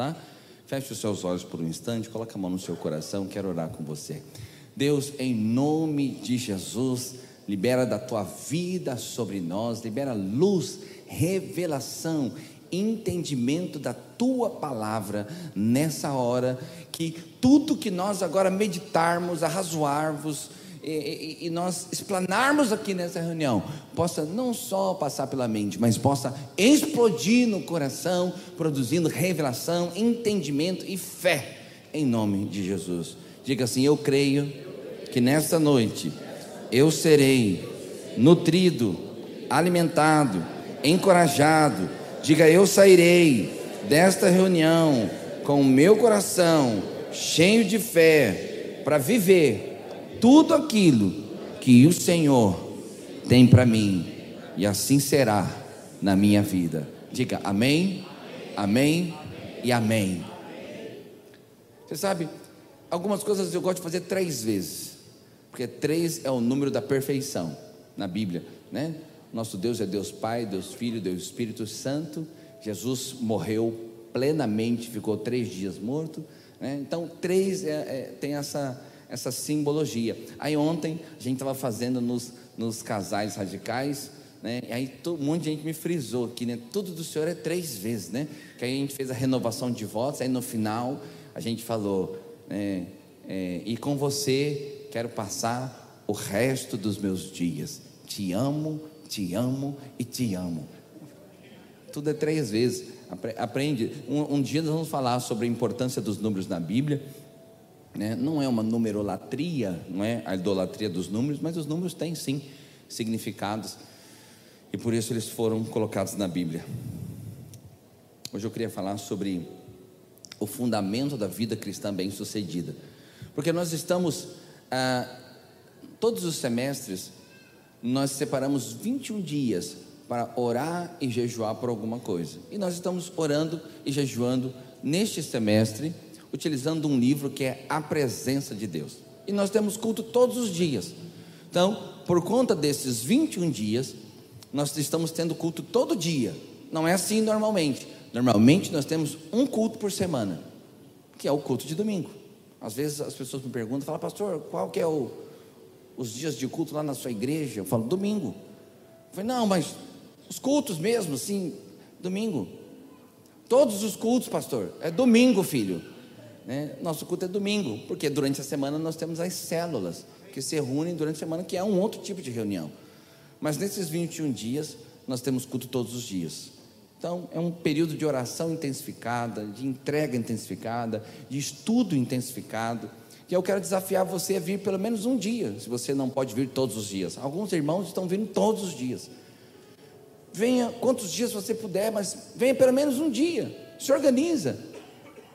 tá? Feche os seus olhos por um instante, coloque a mão no seu coração, quero orar com você. Deus, em nome de Jesus, libera da tua vida sobre nós, libera luz, revelação, entendimento da tua palavra nessa hora, que tudo que nós agora meditarmos, arrazoarmos, e, e, nós explanarmos aqui nessa reunião, possa não só passar pela mente, mas possa explodir no coração, produzindo revelação, entendimento e fé, em nome de Jesus. Diga assim: Eu creio que nesta noite eu serei nutrido, alimentado, encorajado. Diga: Eu sairei desta reunião com o meu coração cheio de fé para viver tudo aquilo que o Senhor tem para mim, e assim será na minha vida. Diga amém, amém e amém. Você sabe, algumas coisas eu gosto de fazer três vezes, porque três é o número da perfeição na Bíblia, né? Nosso Deus é Deus Pai, Deus Filho, Deus Espírito Santo. Jesus morreu plenamente, ficou três dias morto. Né? Então, três é, é, tem essa, essa simbologia. Aí ontem a gente estava fazendo nos, nos casais radicais, né? E aí todo, um monte de gente me frisou aqui, né? Tudo do Senhor é três vezes, né? Que aí a gente fez a renovação de votos, aí no final a gente falou, né? É, e com você quero passar o resto dos meus dias. Te amo, te amo e te amo. Tudo é três vezes. Aprende. Um, um dia nós vamos falar sobre a importância dos números na Bíblia né? Não é uma numerolatria, não é a idolatria dos números, mas os números têm sim significados e por isso eles foram colocados na Bíblia. Hoje eu queria falar sobre o fundamento da vida cristã bem-sucedida, porque nós estamos, ah, todos os semestres, nós separamos 21 dias para orar e jejuar por alguma coisa, e nós estamos orando e jejuando neste semestre utilizando um livro que é A Presença de Deus. E nós temos culto todos os dias. Então, por conta desses 21 dias, nós estamos tendo culto todo dia. Não é assim normalmente. Normalmente nós temos um culto por semana, que é o culto de domingo. Às vezes as pessoas me perguntam, falam, pastor, qual que é o, os dias de culto lá na sua igreja? Eu falo, domingo. Eu falei, não, mas os cultos mesmo, assim, domingo. Todos os cultos, pastor, é domingo, filho. Né? Nosso culto é domingo, porque durante a semana nós temos as células que se reúnem durante a semana, que é um outro tipo de reunião. Mas nesses 21 dias, nós temos culto todos os dias. Então, é um período de oração intensificada, de entrega intensificada, de estudo intensificado. E eu quero desafiar você a vir pelo menos um dia, se você não pode vir todos os dias. Alguns irmãos estão vindo todos os dias. Venha quantos dias você puder, mas venha pelo menos um dia. Se organiza.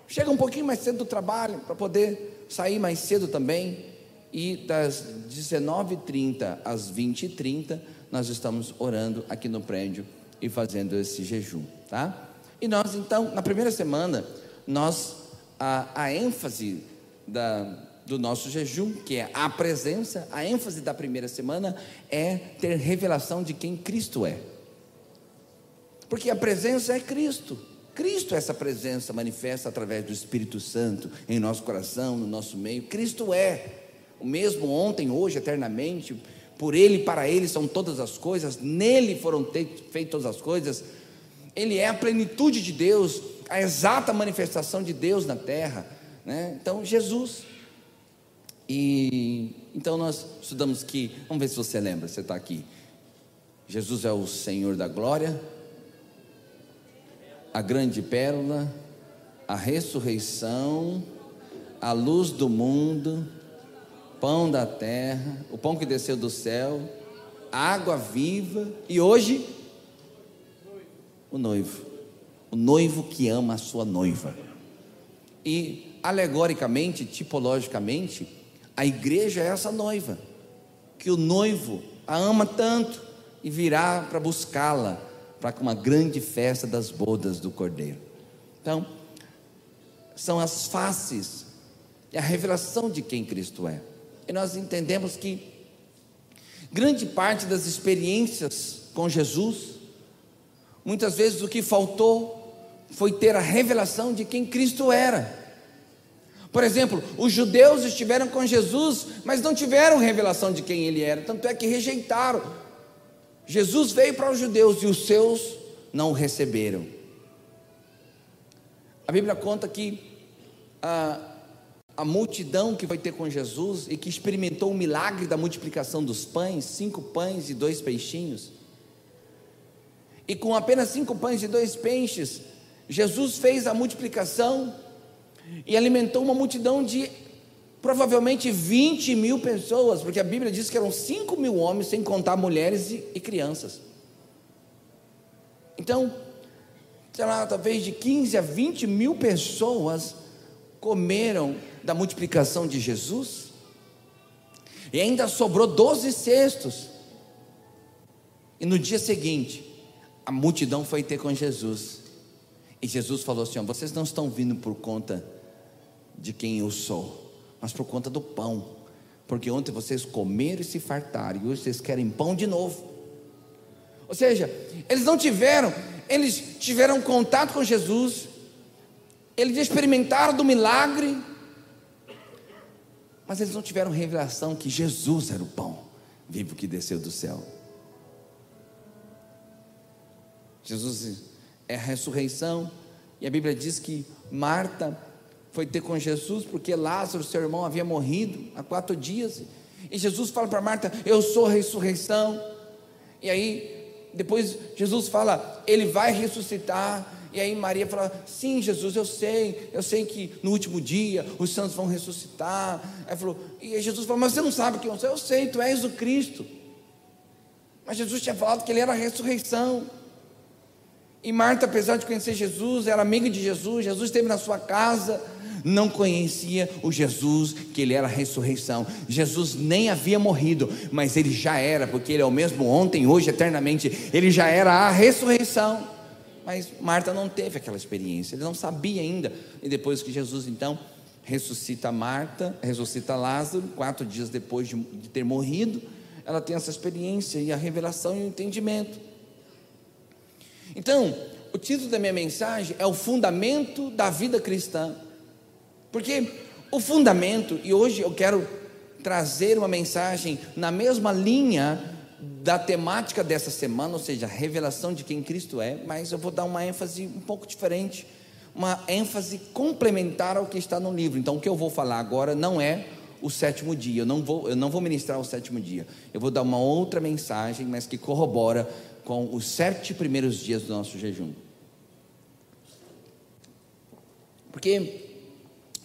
Chega um pouquinho mais cedo do trabalho para poder sair mais cedo também. E das 19h30 às 20h30 nós estamos orando aqui no prédio e fazendo esse jejum, tá? E nós então, na primeira semana, nós a, a ênfase da, do nosso jejum, que é a presença, a ênfase da primeira semana é ter revelação de quem Cristo é. Porque a presença é Cristo. Cristo é essa presença manifesta através do Espírito Santo em nosso coração, no nosso meio. Cristo é o mesmo ontem, hoje, eternamente. Por Ele, para Ele são todas as coisas. Nele foram feitas todas as coisas. Ele é a plenitude de Deus, a exata manifestação de Deus na terra. Né? Então, Jesus. E então nós estudamos que, vamos ver se você lembra, você está aqui. Jesus é o Senhor da glória, a grande pérola, a ressurreição, a luz do mundo, pão da terra, o pão que desceu do céu, água viva e hoje o noivo, o noivo que ama a sua noiva. E alegoricamente, tipologicamente, a igreja é essa noiva, que o noivo a ama tanto e virá para buscá-la para uma grande festa das bodas do Cordeiro. Então, são as faces, é a revelação de quem Cristo é. E nós entendemos que grande parte das experiências com Jesus, muitas vezes o que faltou foi ter a revelação de quem Cristo era. Por exemplo, os judeus estiveram com Jesus, mas não tiveram revelação de quem ele era, tanto é que rejeitaram. Jesus veio para os judeus e os seus não o receberam. A Bíblia conta que a, a multidão que foi ter com Jesus e que experimentou o milagre da multiplicação dos pães, cinco pães e dois peixinhos, e com apenas cinco pães e dois peixes, Jesus fez a multiplicação e alimentou uma multidão de provavelmente 20 mil pessoas, porque a Bíblia diz que eram 5 mil homens, sem contar mulheres e, e crianças. Então, sei lá, talvez de 15 a 20 mil pessoas comeram da multiplicação de Jesus, e ainda sobrou 12 cestos. E no dia seguinte, a multidão foi ter com Jesus. E Jesus falou assim: Vocês não estão vindo por conta de quem eu sou, mas por conta do pão. Porque ontem vocês comeram e se fartaram, e hoje vocês querem pão de novo. Ou seja, eles não tiveram, eles tiveram contato com Jesus, eles experimentaram do milagre, mas eles não tiveram revelação que Jesus era o pão vivo que desceu do céu. Jesus é a ressurreição, e a Bíblia diz que Marta foi ter com Jesus porque Lázaro, seu irmão, havia morrido há quatro dias. E Jesus fala para Marta: Eu sou a ressurreição. E aí, depois Jesus fala: Ele vai ressuscitar. E aí Maria fala: Sim, Jesus, eu sei, eu sei que no último dia os santos vão ressuscitar. Aí falou, e Jesus falou: Mas você não sabe quem eu sou? Eu sei, tu és o Cristo. Mas Jesus tinha falado que ele era a ressurreição. E Marta, apesar de conhecer Jesus, era amiga de Jesus, Jesus esteve na sua casa, não conhecia o Jesus, que ele era a ressurreição. Jesus nem havia morrido, mas ele já era, porque ele é o mesmo ontem, hoje, eternamente. Ele já era a ressurreição. Mas Marta não teve aquela experiência, ele não sabia ainda. E depois que Jesus então ressuscita Marta, ressuscita Lázaro, quatro dias depois de, de ter morrido, ela tem essa experiência e a revelação e o entendimento. Então, o título da minha mensagem é o fundamento da vida cristã. Porque o fundamento, e hoje eu quero trazer uma mensagem na mesma linha da temática dessa semana, ou seja, a revelação de quem Cristo é, mas eu vou dar uma ênfase um pouco diferente, uma ênfase complementar ao que está no livro. Então, o que eu vou falar agora não é o sétimo dia, eu não vou, eu não vou ministrar o sétimo dia, eu vou dar uma outra mensagem, mas que corrobora com os sete primeiros dias do nosso jejum. Porque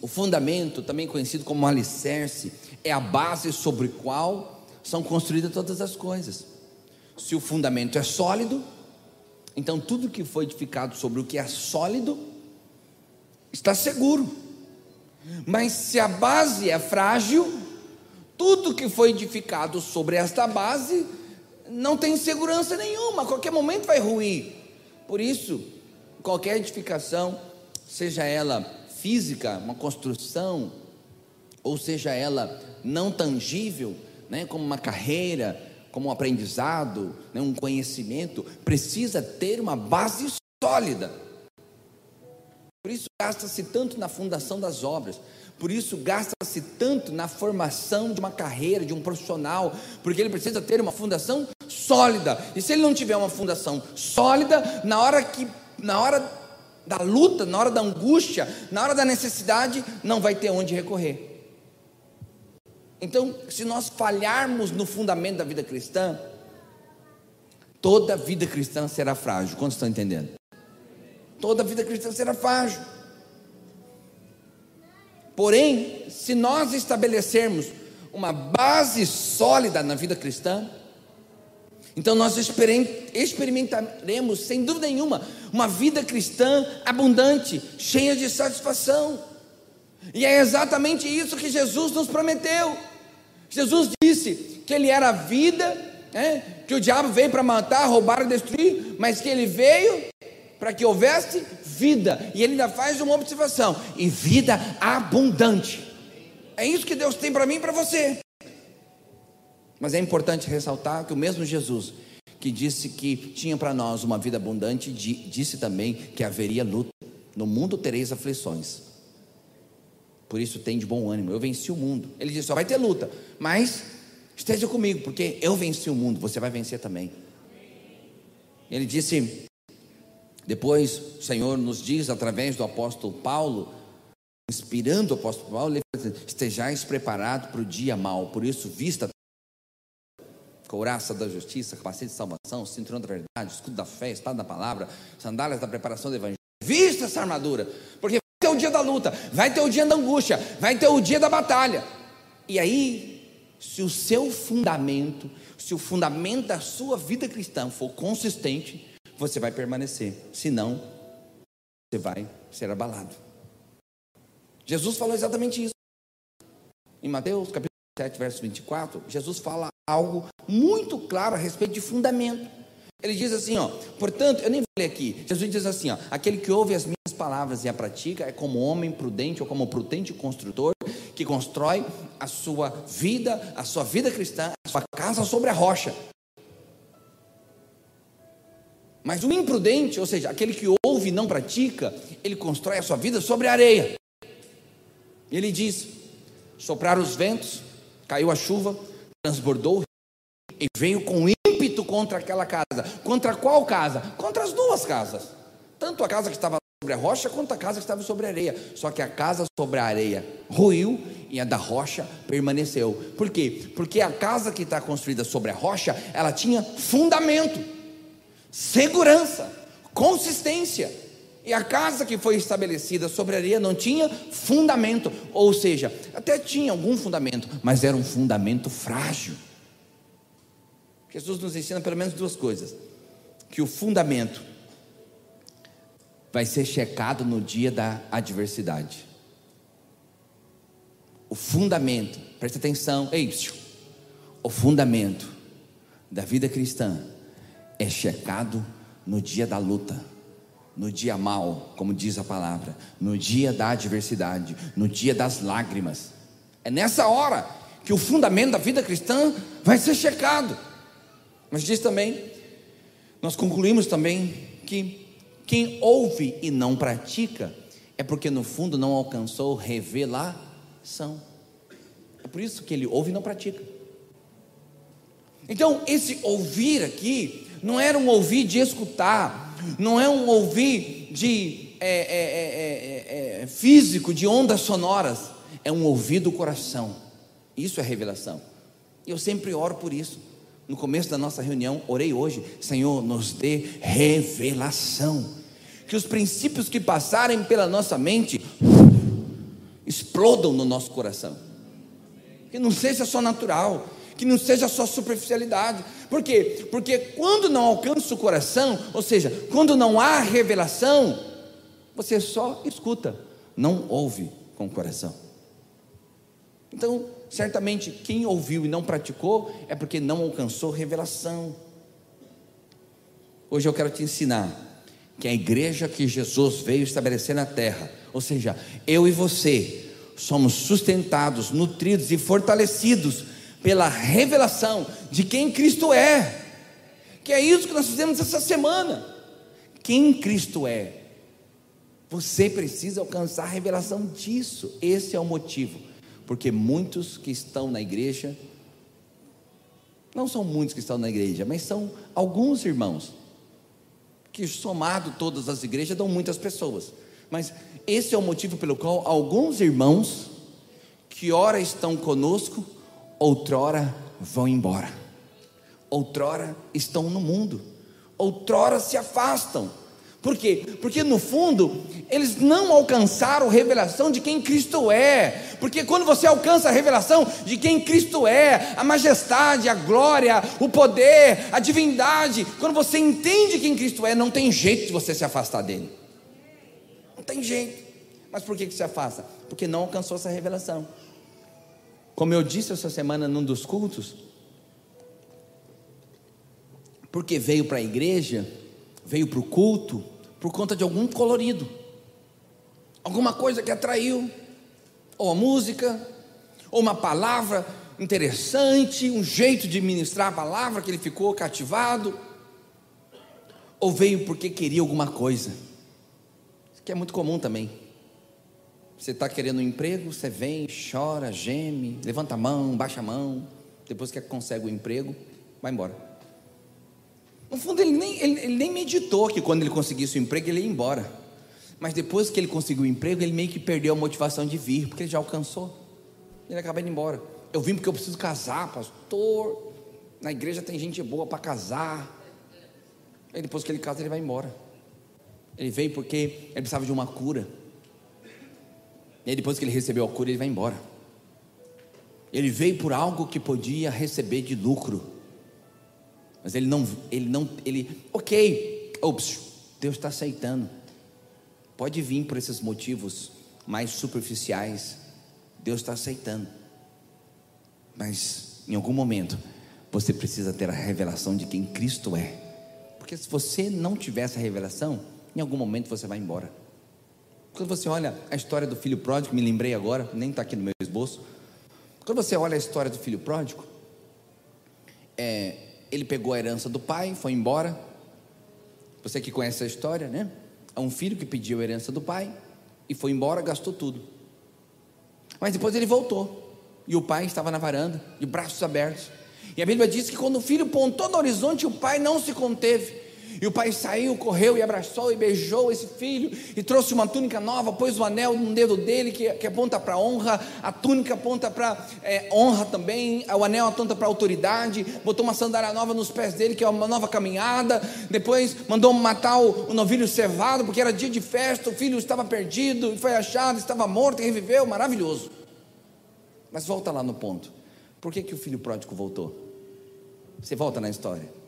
o fundamento, também conhecido como alicerce, é a base sobre qual são construídas todas as coisas. Se o fundamento é sólido, então tudo que foi edificado sobre o que é sólido está seguro. Mas se a base é frágil, tudo que foi edificado sobre esta base não tem segurança nenhuma, a qualquer momento vai ruir. Por isso, qualquer edificação, seja ela física, uma construção, ou seja ela não tangível, né, como uma carreira, como um aprendizado, né, um conhecimento, precisa ter uma base sólida. Por isso gasta-se tanto na fundação das obras, por isso gasta-se tanto na formação de uma carreira, de um profissional, porque ele precisa ter uma fundação sólida. E se ele não tiver uma fundação sólida, na hora que na hora da luta, na hora da angústia, na hora da necessidade, não vai ter onde recorrer. Então, se nós falharmos no fundamento da vida cristã, toda vida cristã será frágil. Quantos estão entendendo? Toda vida cristã será frágil. Porém, se nós estabelecermos uma base sólida na vida cristã, então nós experimentaremos, sem dúvida nenhuma, uma vida cristã abundante, cheia de satisfação. E é exatamente isso que Jesus nos prometeu. Jesus disse que Ele era a vida, né? que o diabo veio para matar, roubar e destruir, mas que Ele veio para que houvesse vida. E Ele ainda faz uma observação: e vida abundante. É isso que Deus tem para mim e para você. Mas é importante ressaltar que o mesmo Jesus que disse que tinha para nós uma vida abundante, disse também que haveria luta. No mundo tereis aflições. Por isso tem de bom ânimo. Eu venci o mundo. Ele disse: só vai ter luta, mas esteja comigo, porque eu venci o mundo, você vai vencer também. Ele disse: depois o Senhor nos diz através do apóstolo Paulo, inspirando o apóstolo Paulo, ele diz, estejais preparados para o dia mau, por isso vista couraça da justiça, capacete de salvação, cinturão da verdade, escudo da fé, espada da palavra, sandálias da preparação do evangelho. Vista essa armadura, porque vai ter o dia da luta, vai ter o dia da angústia, vai ter o dia da batalha. E aí, se o seu fundamento, se o fundamento da sua vida cristã for consistente, você vai permanecer. Senão, você vai ser abalado. Jesus falou exatamente isso. Em Mateus capítulo 7, verso 24, Jesus fala algo muito claro a respeito de fundamento. Ele diz assim, ó, portanto, eu nem vou ler aqui. Jesus diz assim, ó, aquele que ouve as minhas palavras e a pratica é como homem prudente ou como prudente construtor que constrói a sua vida, a sua vida cristã, a sua casa sobre a rocha. Mas o imprudente, ou seja, aquele que ouve e não pratica, ele constrói a sua vida sobre a areia. Ele diz: sopraram os ventos, caiu a chuva, transbordou e veio com ímpeto contra aquela casa. Contra qual casa? Contra as duas casas. Tanto a casa que estava sobre a rocha quanto a casa que estava sobre a areia. Só que a casa sobre a areia ruiu e a da rocha permaneceu. Por quê? Porque a casa que está construída sobre a rocha, ela tinha fundamento segurança, consistência. E a casa que foi estabelecida sobre a areia não tinha fundamento, ou seja, até tinha algum fundamento, mas era um fundamento frágil. Jesus nos ensina pelo menos duas coisas: que o fundamento vai ser checado no dia da adversidade. O fundamento, presta atenção, ei, o fundamento da vida cristã é checado no dia da luta, no dia mal, como diz a palavra, no dia da adversidade, no dia das lágrimas. É nessa hora que o fundamento da vida cristã vai ser checado. Mas diz também, nós concluímos também que quem ouve e não pratica é porque no fundo não alcançou revelação. É por isso que ele ouve e não pratica. Então, esse ouvir aqui não era um ouvir de escutar, não é um ouvir de é, é, é, é, físico, de ondas sonoras, é um ouvir do coração. Isso é revelação. E eu sempre oro por isso. No começo da nossa reunião, orei hoje, Senhor, nos dê revelação. Que os princípios que passarem pela nossa mente explodam no nosso coração. Que não seja só natural, que não seja só superficialidade. Por quê? Porque quando não alcança o coração, ou seja, quando não há revelação, você só escuta, não ouve com o coração. Então, certamente, quem ouviu e não praticou é porque não alcançou revelação. Hoje eu quero te ensinar que a igreja que Jesus veio estabelecer na terra, ou seja, eu e você, somos sustentados, nutridos e fortalecidos pela revelação de quem Cristo é. Que é isso que nós fizemos essa semana. Quem Cristo é. Você precisa alcançar a revelação disso. Esse é o motivo. Porque muitos que estão na igreja, não são muitos que estão na igreja, mas são alguns irmãos, que somado todas as igrejas dão muitas pessoas. Mas esse é o motivo pelo qual alguns irmãos, que ora estão conosco, outrora vão embora, outrora estão no mundo, outrora se afastam. Por quê? Porque no fundo, eles não alcançaram a revelação de quem Cristo é. Porque quando você alcança a revelação de quem Cristo é, a majestade, a glória, o poder, a divindade, quando você entende quem Cristo é, não tem jeito de você se afastar dele. Não tem jeito. Mas por que, que se afasta? Porque não alcançou essa revelação. Como eu disse essa semana num dos cultos, porque veio para a igreja, veio para o culto, por conta de algum colorido, alguma coisa que atraiu, ou a música, ou uma palavra interessante, um jeito de ministrar a palavra que ele ficou cativado. ou veio porque queria alguma coisa. Isso que é muito comum também. Você está querendo um emprego, você vem, chora, geme, levanta a mão, baixa a mão, depois que consegue o emprego, vai embora. No fundo, ele nem, ele, ele nem meditou que quando ele conseguisse o emprego, ele ia embora. Mas depois que ele conseguiu o emprego, ele meio que perdeu a motivação de vir, porque ele já alcançou. Ele acaba indo embora. Eu vim porque eu preciso casar, pastor. Na igreja tem gente boa para casar. Aí depois que ele casa, ele vai embora. Ele veio porque ele precisava de uma cura. E aí depois que ele recebeu a cura, ele vai embora. Ele veio por algo que podia receber de lucro. Mas ele não, ele não, ele, ok, ops, Deus está aceitando. Pode vir por esses motivos mais superficiais. Deus está aceitando. Mas em algum momento você precisa ter a revelação de quem Cristo é. Porque se você não tiver essa revelação, em algum momento você vai embora. Quando você olha a história do filho pródigo, me lembrei agora, nem está aqui no meu esboço. Quando você olha a história do filho pródigo, é, ele pegou a herança do pai, foi embora. Você que conhece a história, né? a um filho que pediu a herança do pai e foi embora, gastou tudo. Mas depois ele voltou e o pai estava na varanda, de braços abertos. E a Bíblia diz que quando o filho pontou no horizonte, o pai não se conteve. E o pai saiu, correu e abraçou e beijou esse filho e trouxe uma túnica nova, pôs o um anel no dedo dele que, que aponta para honra, a túnica aponta para é, honra também, o anel aponta para autoridade, botou uma sandália nova nos pés dele, que é uma nova caminhada. Depois mandou matar o, o novilho cevado, porque era dia de festa, o filho estava perdido, foi achado, estava morto e reviveu, maravilhoso. Mas volta lá no ponto. Por que, que o filho pródigo voltou? Você volta na história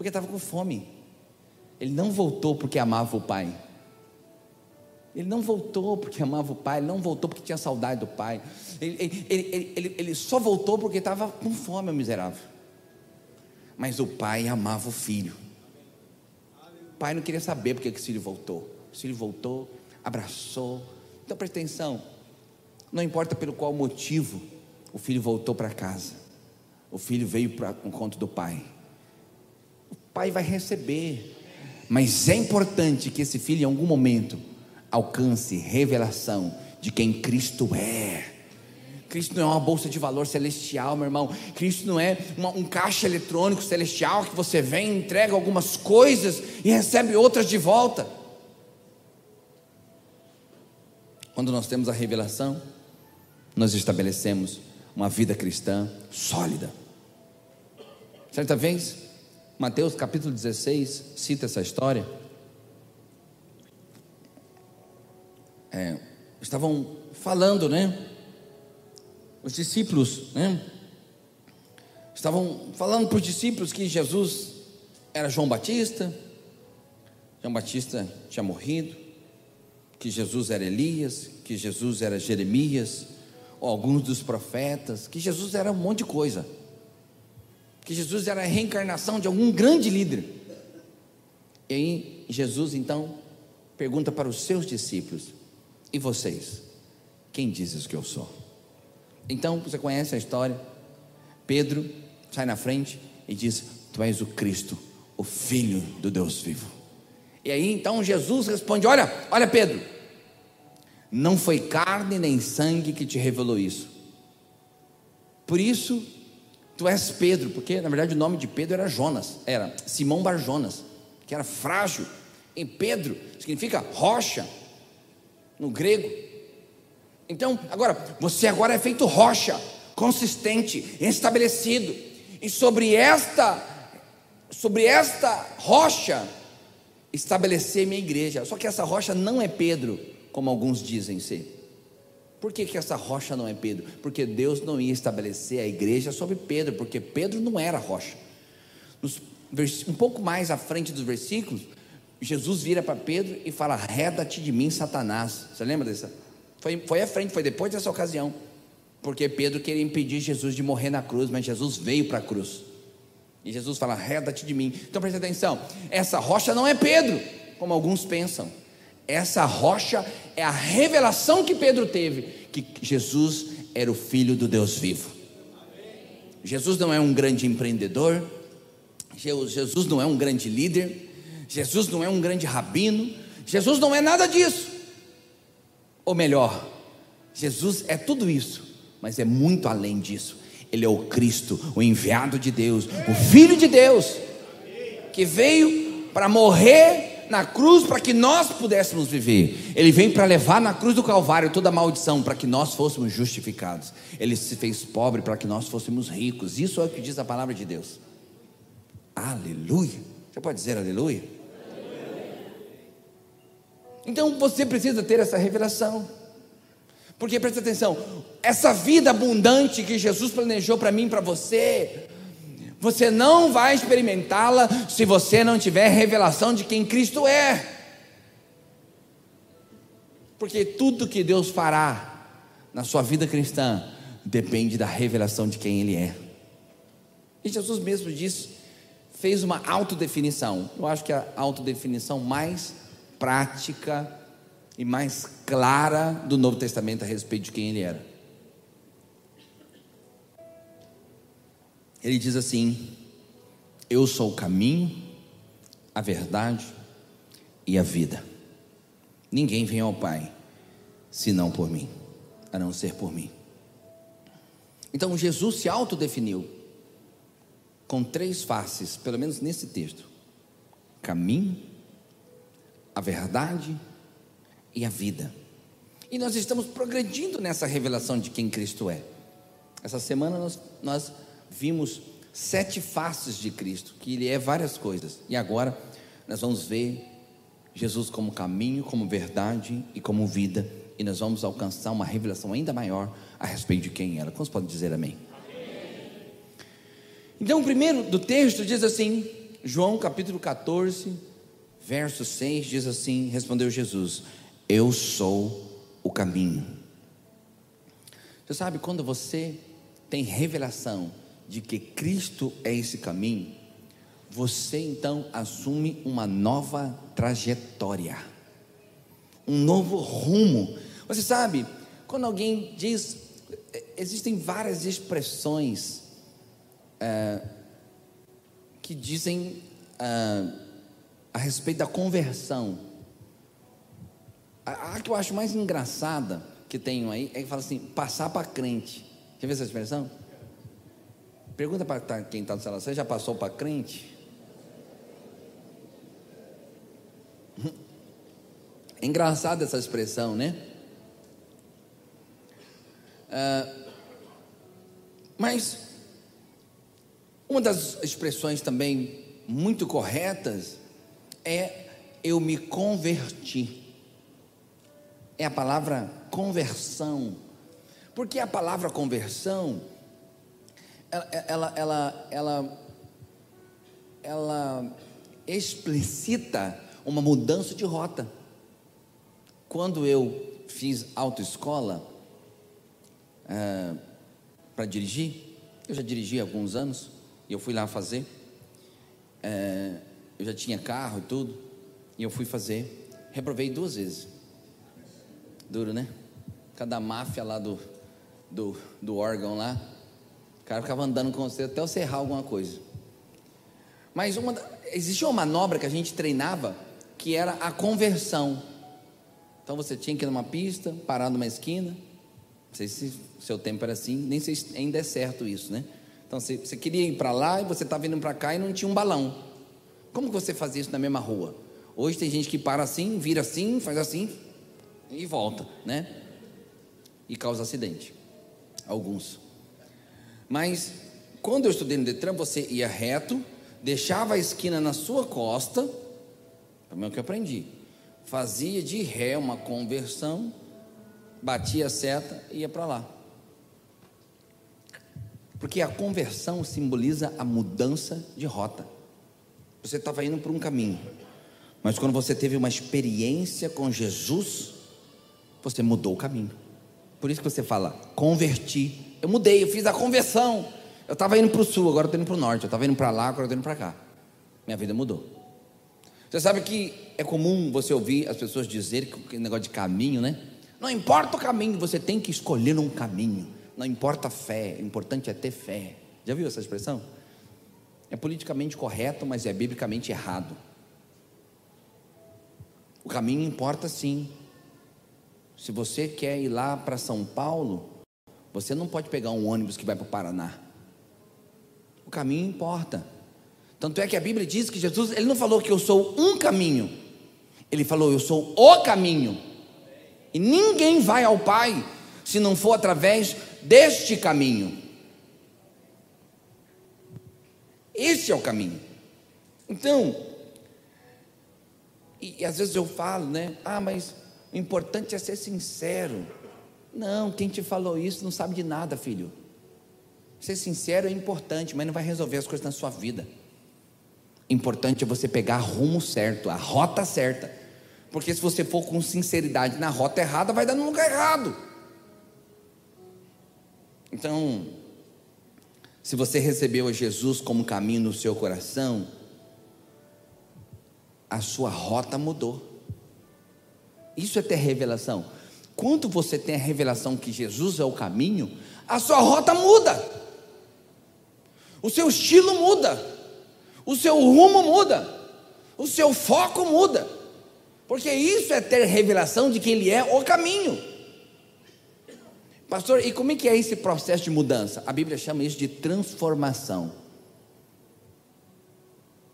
porque estava com fome. Ele não voltou porque amava o pai. Ele não voltou porque amava o pai, ele não voltou porque tinha saudade do pai. Ele, ele, ele, ele só voltou porque estava com fome, o miserável. Mas o pai amava o filho. O pai não queria saber porque que o filho voltou. O filho voltou, abraçou. Então presta atenção. Não importa pelo qual motivo o filho voltou para casa. O filho veio para o encontro do pai pai vai receber. Mas é importante que esse filho, em algum momento, alcance revelação de quem Cristo é. Cristo não é uma bolsa de valor celestial, meu irmão. Cristo não é uma, um caixa eletrônico celestial que você vem, entrega algumas coisas e recebe outras de volta. Quando nós temos a revelação, nós estabelecemos uma vida cristã sólida. Certa vez, Mateus capítulo 16 cita essa história. É, estavam falando, né? Os discípulos, né? Estavam falando para os discípulos que Jesus era João Batista, João Batista tinha morrido, que Jesus era Elias, que Jesus era Jeremias, alguns dos profetas, que Jesus era um monte de coisa que Jesus era a reencarnação de algum grande líder. E aí Jesus então pergunta para os seus discípulos: E vocês? Quem dizes que eu sou? Então você conhece a história. Pedro sai na frente e diz: Tu és o Cristo, o Filho do Deus vivo. E aí então Jesus responde: Olha, olha Pedro, não foi carne nem sangue que te revelou isso. Por isso Tu és Pedro, porque na verdade o nome de Pedro era Jonas, era Simão Bar Jonas, que era frágil. Em Pedro significa rocha, no grego. Então, agora, você agora é feito rocha, consistente, estabelecido. E sobre esta, sobre esta rocha, estabelecer minha igreja. Só que essa rocha não é Pedro, como alguns dizem ser. Por que, que essa rocha não é Pedro? Porque Deus não ia estabelecer a igreja sobre Pedro, porque Pedro não era rocha. um pouco mais à frente dos versículos, Jesus vira para Pedro e fala: Reda-te de mim, Satanás. Você lembra dessa? Foi, foi à frente, foi depois dessa ocasião. Porque Pedro queria impedir Jesus de morrer na cruz, mas Jesus veio para a cruz. E Jesus fala: Reda-te de mim. Então presta atenção: essa rocha não é Pedro, como alguns pensam. Essa rocha é a revelação que Pedro teve que Jesus era o filho do Deus vivo. Jesus não é um grande empreendedor, Jesus não é um grande líder, Jesus não é um grande rabino, Jesus não é nada disso. Ou melhor, Jesus é tudo isso, mas é muito além disso. Ele é o Cristo, o enviado de Deus, o Filho de Deus, que veio para morrer na cruz para que nós pudéssemos viver. Ele veio para levar na cruz do Calvário toda a maldição para que nós fôssemos justificados. Ele se fez pobre para que nós fôssemos ricos. Isso é o que diz a palavra de Deus. Aleluia. Você pode dizer aleluia? Então você precisa ter essa revelação. Porque presta atenção, essa vida abundante que Jesus planejou para mim, para você, você não vai experimentá-la se você não tiver revelação de quem Cristo é. Porque tudo que Deus fará na sua vida cristã depende da revelação de quem Ele é. E Jesus mesmo disse, fez uma autodefinição. Eu acho que a autodefinição mais prática e mais clara do Novo Testamento a respeito de quem ele era. Ele diz assim: Eu sou o caminho, a verdade e a vida. Ninguém vem ao Pai senão por mim, a não ser por mim. Então Jesus se autodefiniu com três faces, pelo menos nesse texto: caminho, a verdade e a vida. E nós estamos progredindo nessa revelação de quem Cristo é. Essa semana nós, nós vimos sete faces de Cristo, que Ele é várias coisas. E agora nós vamos ver Jesus como caminho, como verdade e como vida. E nós vamos alcançar uma revelação ainda maior a respeito de quem ela. Quantos podem dizer amém? amém? Então, o primeiro do texto diz assim, João capítulo 14, verso 6, diz assim: Respondeu Jesus: Eu sou o caminho. Você sabe, quando você tem revelação de que Cristo é esse caminho, você então assume uma nova trajetória, um novo rumo. Você sabe, quando alguém diz, existem várias expressões é, que dizem é, a respeito da conversão. A, a que eu acho mais engraçada que tenho aí é que fala assim: passar para crente. Já viu essa expressão? Pergunta para quem está no celular: você já passou para crente? É engraçada essa expressão, né? Uh, mas uma das expressões também muito corretas é eu me converti. É a palavra conversão. Porque a palavra conversão ela, ela, ela, ela explicita uma mudança de rota. Quando eu fiz autoescola é, para dirigir, eu já dirigi há alguns anos, e eu fui lá fazer. É, eu já tinha carro e tudo, e eu fui fazer. Reprovei duas vezes. Duro, né? Cada máfia lá do, do, do órgão lá cara ficava andando com você até você errar alguma coisa. Mas uma, existia uma manobra que a gente treinava que era a conversão. Então você tinha que ir numa pista, parar numa esquina. Não sei se seu tempo era assim, nem sei se ainda é certo isso, né? Então você, você queria ir para lá e você estava vindo para cá e não tinha um balão. Como que você fazia isso na mesma rua? Hoje tem gente que para assim, vira assim, faz assim e volta, né? E causa acidente. Alguns. Mas quando eu estudei no Detran, você ia reto, deixava a esquina na sua costa, também é o que eu aprendi. Fazia de ré uma conversão, batia a seta e ia para lá. Porque a conversão simboliza a mudança de rota. Você estava indo por um caminho, mas quando você teve uma experiência com Jesus, você mudou o caminho. Por isso que você fala, converti eu mudei, eu fiz a conversão. Eu estava indo para o sul, agora estou indo para o norte. Eu estava indo para lá, agora estou indo para cá. Minha vida mudou. Você sabe que é comum você ouvir as pessoas dizer que o negócio de caminho, né? Não importa o caminho, você tem que escolher um caminho. Não importa a fé, o importante é ter fé. Já viu essa expressão? É politicamente correto, mas é biblicamente errado. O caminho importa sim. Se você quer ir lá para São Paulo, você não pode pegar um ônibus que vai para o Paraná. O caminho importa. Tanto é que a Bíblia diz que Jesus, ele não falou que eu sou um caminho. Ele falou, eu sou o caminho. E ninguém vai ao Pai se não for através deste caminho. Esse é o caminho. Então, e, e às vezes eu falo, né? Ah, mas o importante é ser sincero. Não, quem te falou isso não sabe de nada, filho. Ser sincero é importante, mas não vai resolver as coisas na sua vida. Importante é você pegar rumo certo, a rota certa. Porque se você for com sinceridade na rota errada, vai dar no lugar errado. Então, se você recebeu a Jesus como caminho no seu coração, a sua rota mudou. Isso é ter revelação. Quando você tem a revelação que Jesus é o caminho, a sua rota muda, o seu estilo muda, o seu rumo muda, o seu foco muda, porque isso é ter revelação de que Ele é o caminho. Pastor, e como é que é esse processo de mudança? A Bíblia chama isso de transformação.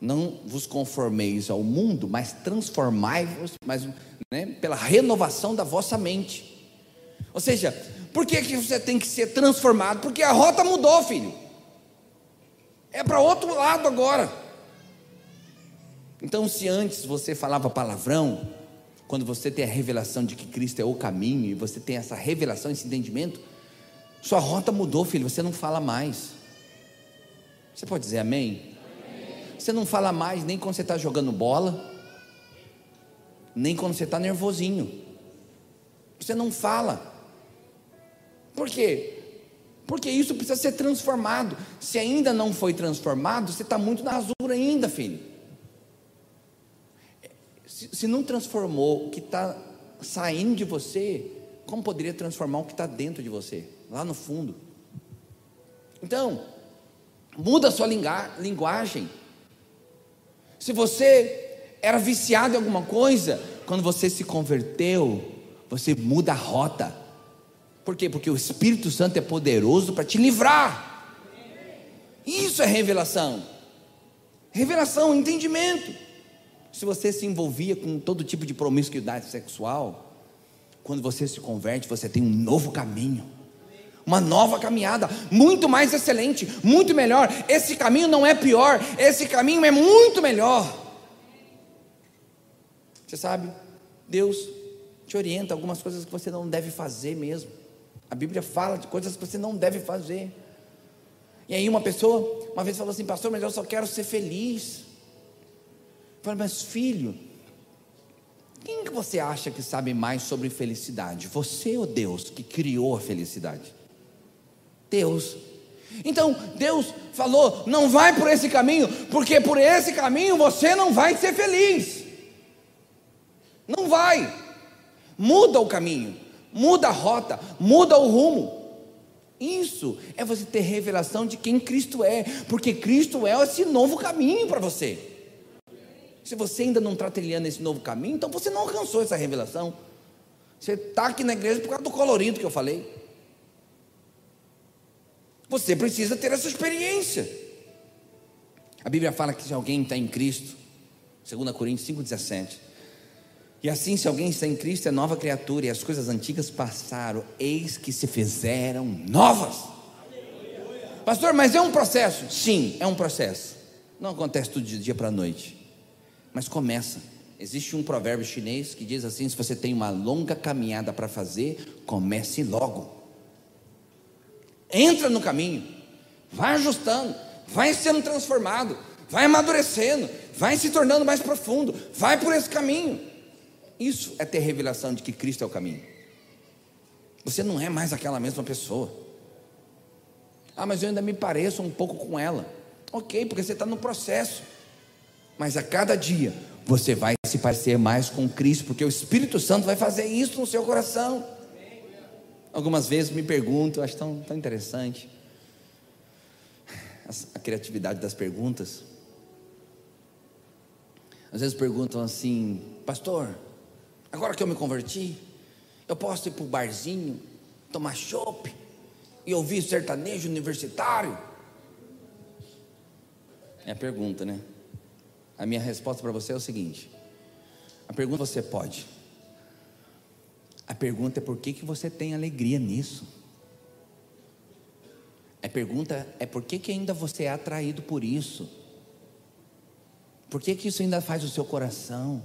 Não vos conformeis ao mundo, mas transformai-vos mas, né, pela renovação da vossa mente. Ou seja, por que, que você tem que ser transformado? Porque a rota mudou, filho. É para outro lado agora. Então, se antes você falava palavrão, quando você tem a revelação de que Cristo é o caminho, e você tem essa revelação, esse entendimento, sua rota mudou, filho, você não fala mais. Você pode dizer amém? Você não fala mais nem quando você está jogando bola, nem quando você está nervosinho. Você não fala. Por quê? Porque isso precisa ser transformado. Se ainda não foi transformado, você está muito na azul ainda, filho. Se, se não transformou o que está saindo de você, como poderia transformar o que está dentro de você, lá no fundo? Então, muda a sua linguagem. Se você era viciado em alguma coisa, quando você se converteu, você muda a rota. Por quê? Porque o Espírito Santo é poderoso para te livrar. Isso é revelação. Revelação, entendimento. Se você se envolvia com todo tipo de promiscuidade sexual, quando você se converte, você tem um novo caminho uma nova caminhada, muito mais excelente, muito melhor. Esse caminho não é pior, esse caminho é muito melhor. Você sabe, Deus te orienta algumas coisas que você não deve fazer mesmo. A Bíblia fala de coisas que você não deve fazer. E aí uma pessoa, uma vez falou assim, pastor, mas eu só quero ser feliz. Falei, mas filho, quem que você acha que sabe mais sobre felicidade? Você ou Deus que criou a felicidade? Deus. Então Deus falou: não vai por esse caminho, porque por esse caminho você não vai ser feliz. Não vai. Muda o caminho, muda a rota, muda o rumo. Isso é você ter revelação de quem Cristo é, porque Cristo é esse novo caminho para você. Se você ainda não está trilhando esse novo caminho, então você não alcançou essa revelação. Você está aqui na igreja por causa do colorido que eu falei. Você precisa ter essa experiência. A Bíblia fala que se alguém está em Cristo, 2 Coríntios 5,17. E assim, se alguém está em Cristo, é nova criatura, e as coisas antigas passaram, eis que se fizeram novas. Pastor, mas é um processo? Sim, é um processo. Não acontece tudo de dia para noite, mas começa. Existe um provérbio chinês que diz assim: se você tem uma longa caminhada para fazer, comece logo. Entra no caminho, vai ajustando, vai sendo transformado, vai amadurecendo, vai se tornando mais profundo, vai por esse caminho. Isso é ter revelação de que Cristo é o caminho. Você não é mais aquela mesma pessoa. Ah, mas eu ainda me pareço um pouco com ela. Ok, porque você está no processo. Mas a cada dia você vai se parecer mais com Cristo, porque o Espírito Santo vai fazer isso no seu coração. Algumas vezes me pergunto, acho tão, tão interessante a criatividade das perguntas. Às vezes perguntam assim, pastor, Agora que eu me converti, eu posso ir para o barzinho, tomar chopp e ouvir sertanejo universitário? É a pergunta, né? A minha resposta para você é o seguinte: a pergunta você pode. A pergunta é por que, que você tem alegria nisso? A pergunta é por que, que ainda você é atraído por isso? Por que, que isso ainda faz o seu coração?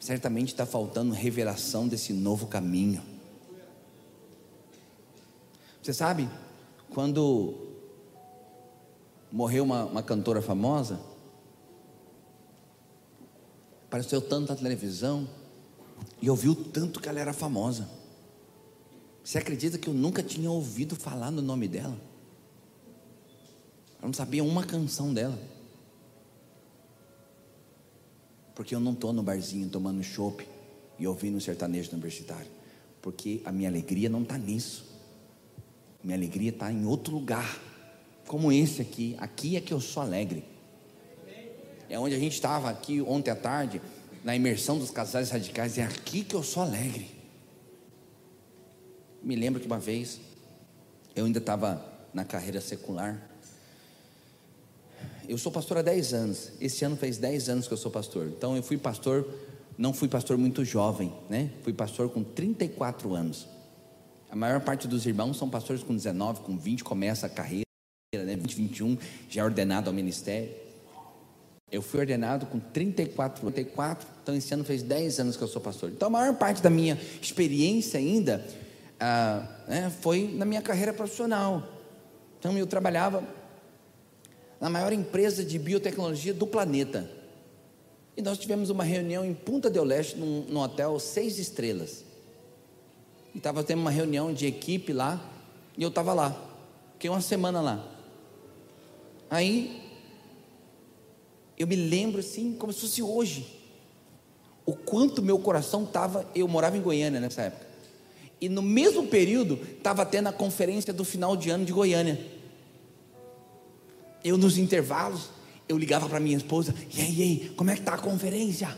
Certamente está faltando revelação desse novo caminho. Você sabe, quando morreu uma, uma cantora famosa, apareceu tanto na televisão, e ouviu tanto que ela era famosa. Você acredita que eu nunca tinha ouvido falar no nome dela? Eu não sabia uma canção dela. Porque eu não estou no barzinho tomando chopp e ouvindo sertanejo universitário. Porque a minha alegria não está nisso. Minha alegria está em outro lugar. Como esse aqui. Aqui é que eu sou alegre. É onde a gente estava aqui ontem à tarde na imersão dos casais radicais, é aqui que eu sou alegre. Me lembro que uma vez, eu ainda estava na carreira secular. Eu sou pastor há 10 anos. Esse ano fez 10 anos que eu sou pastor. Então eu fui pastor, não fui pastor muito jovem, né? Fui pastor com 34 anos. A maior parte dos irmãos são pastores com 19, com 20 começa a carreira, né? 20, 21 já é ordenado ao ministério. Eu fui ordenado com 34, 34, então esse ano fez 10 anos que eu sou pastor. Então a maior parte da minha experiência ainda ah, né, foi na minha carreira profissional. Então eu trabalhava na maior empresa de biotecnologia do planeta. E nós tivemos uma reunião em Punta del Leste, num, num hotel seis estrelas. E estava tendo uma reunião de equipe lá, e eu estava lá. Fiquei uma semana lá. Aí eu me lembro assim, como se fosse hoje, o quanto meu coração estava. Eu morava em Goiânia nessa época, e no mesmo período estava tendo a conferência do final de ano de Goiânia. Eu, nos intervalos, eu ligava para minha esposa: e aí, e aí, como é que está a conferência?